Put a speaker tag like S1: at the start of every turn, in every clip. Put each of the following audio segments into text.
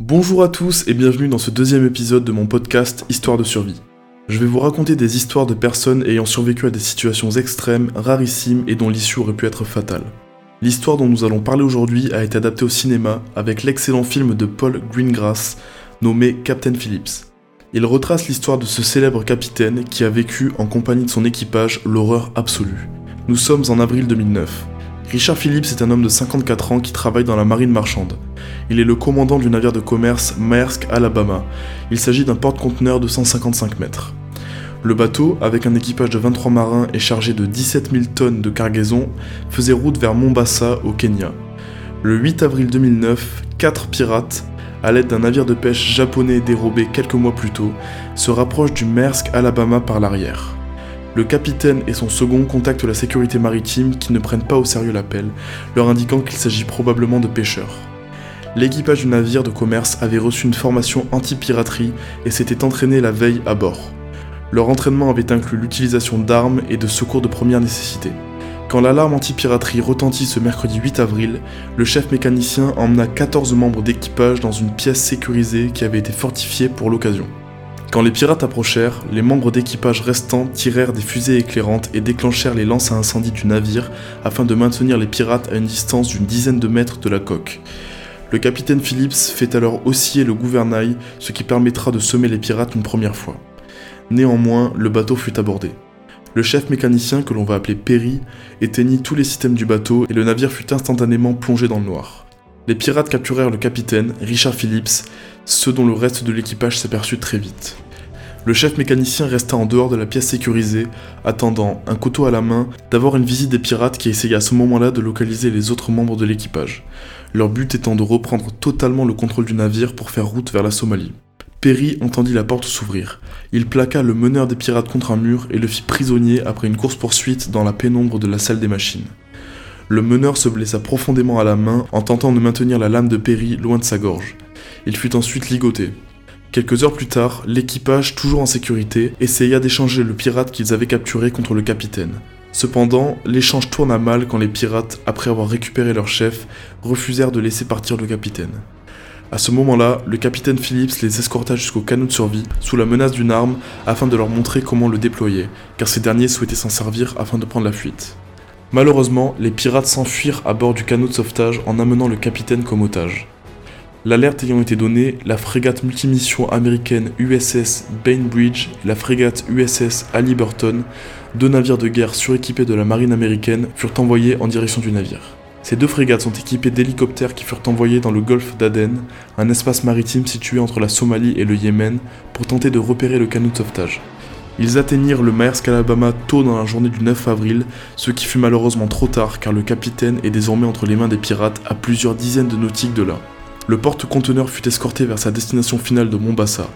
S1: Bonjour à tous et bienvenue dans ce deuxième épisode de mon podcast Histoire de survie. Je vais vous raconter des histoires de personnes ayant survécu à des situations extrêmes, rarissimes et dont l'issue aurait pu être fatale. L'histoire dont nous allons parler aujourd'hui a été adaptée au cinéma avec l'excellent film de Paul Greengrass nommé Captain Phillips. Il retrace l'histoire de ce célèbre capitaine qui a vécu en compagnie de son équipage l'horreur absolue. Nous sommes en avril 2009. Richard Phillips est un homme de 54 ans qui travaille dans la marine marchande. Il est le commandant du navire de commerce Maersk Alabama. Il s'agit d'un porte-conteneur de 155 mètres. Le bateau, avec un équipage de 23 marins et chargé de 17 000 tonnes de cargaison, faisait route vers Mombasa, au Kenya. Le 8 avril 2009, quatre pirates, à l'aide d'un navire de pêche japonais dérobé quelques mois plus tôt, se rapprochent du Maersk Alabama par l'arrière. Le capitaine et son second contactent la sécurité maritime qui ne prennent pas au sérieux l'appel, leur indiquant qu'il s'agit probablement de pêcheurs. L'équipage du navire de commerce avait reçu une formation anti-piraterie et s'était entraîné la veille à bord. Leur entraînement avait inclus l'utilisation d'armes et de secours de première nécessité. Quand l'alarme anti-piraterie retentit ce mercredi 8 avril, le chef mécanicien emmena 14 membres d'équipage dans une pièce sécurisée qui avait été fortifiée pour l'occasion. Quand les pirates approchèrent, les membres d'équipage restants tirèrent des fusées éclairantes et déclenchèrent les lances à incendie du navire afin de maintenir les pirates à une distance d'une dizaine de mètres de la coque. Le capitaine Phillips fait alors osciller le gouvernail, ce qui permettra de semer les pirates une première fois. Néanmoins, le bateau fut abordé. Le chef mécanicien, que l'on va appeler Perry, éteignit tous les systèmes du bateau et le navire fut instantanément plongé dans le noir. Les pirates capturèrent le capitaine, Richard Phillips, ce dont le reste de l'équipage s'aperçut très vite. Le chef mécanicien resta en dehors de la pièce sécurisée, attendant, un couteau à la main, d'avoir une visite des pirates qui essayaient à ce moment-là de localiser les autres membres de l'équipage, leur but étant de reprendre totalement le contrôle du navire pour faire route vers la Somalie. Perry entendit la porte s'ouvrir. Il plaqua le meneur des pirates contre un mur et le fit prisonnier après une course-poursuite dans la pénombre de la salle des machines. Le meneur se blessa profondément à la main en tentant de maintenir la lame de Perry loin de sa gorge. Il fut ensuite ligoté. Quelques heures plus tard, l'équipage, toujours en sécurité, essaya d'échanger le pirate qu'ils avaient capturé contre le capitaine. Cependant, l'échange tourna mal quand les pirates, après avoir récupéré leur chef, refusèrent de laisser partir le capitaine. À ce moment-là, le capitaine Phillips les escorta jusqu'au canot de survie, sous la menace d'une arme, afin de leur montrer comment le déployer, car ces derniers souhaitaient s'en servir afin de prendre la fuite. Malheureusement, les pirates s'enfuirent à bord du canot de sauvetage en amenant le capitaine comme otage. L'alerte ayant été donnée, la frégate multimission américaine USS Bainbridge et la frégate USS Halliburton, deux navires de guerre suréquipés de la marine américaine, furent envoyés en direction du navire. Ces deux frégates sont équipées d'hélicoptères qui furent envoyés dans le golfe d'Aden, un espace maritime situé entre la Somalie et le Yémen, pour tenter de repérer le canot de sauvetage. Ils atteignirent le Maersk Alabama tôt dans la journée du 9 avril, ce qui fut malheureusement trop tard car le capitaine est désormais entre les mains des pirates à plusieurs dizaines de nautiques de là le porte-conteneur fut escorté vers sa destination finale de Mombasa.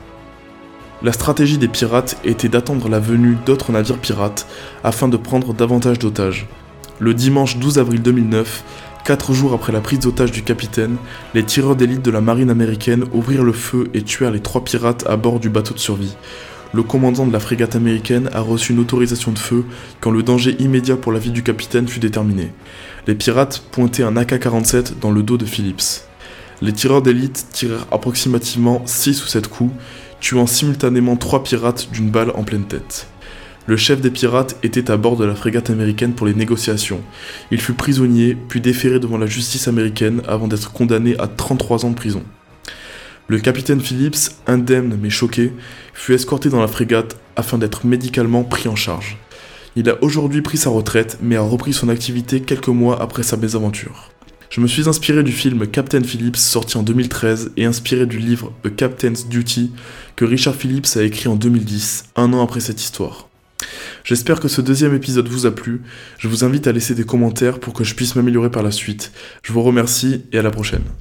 S1: La stratégie des pirates était d'attendre la venue d'autres navires pirates afin de prendre davantage d'otages. Le dimanche 12 avril 2009, quatre jours après la prise d'otage du capitaine, les tireurs d'élite de la marine américaine ouvrirent le feu et tuèrent les trois pirates à bord du bateau de survie. Le commandant de la frégate américaine a reçu une autorisation de feu quand le danger immédiat pour la vie du capitaine fut déterminé. Les pirates pointaient un AK-47 dans le dos de Phillips. Les tireurs d'élite tirèrent approximativement 6 ou 7 coups, tuant simultanément 3 pirates d'une balle en pleine tête. Le chef des pirates était à bord de la frégate américaine pour les négociations. Il fut prisonnier, puis déféré devant la justice américaine avant d'être condamné à 33 ans de prison. Le capitaine Phillips, indemne mais choqué, fut escorté dans la frégate afin d'être médicalement pris en charge. Il a aujourd'hui pris sa retraite mais a repris son activité quelques mois après sa mésaventure. Je me suis inspiré du film Captain Phillips sorti en 2013 et inspiré du livre A Captain's Duty que Richard Phillips a écrit en 2010, un an après cette histoire. J'espère que ce deuxième épisode vous a plu. Je vous invite à laisser des commentaires pour que je puisse m'améliorer par la suite. Je vous remercie et à la prochaine.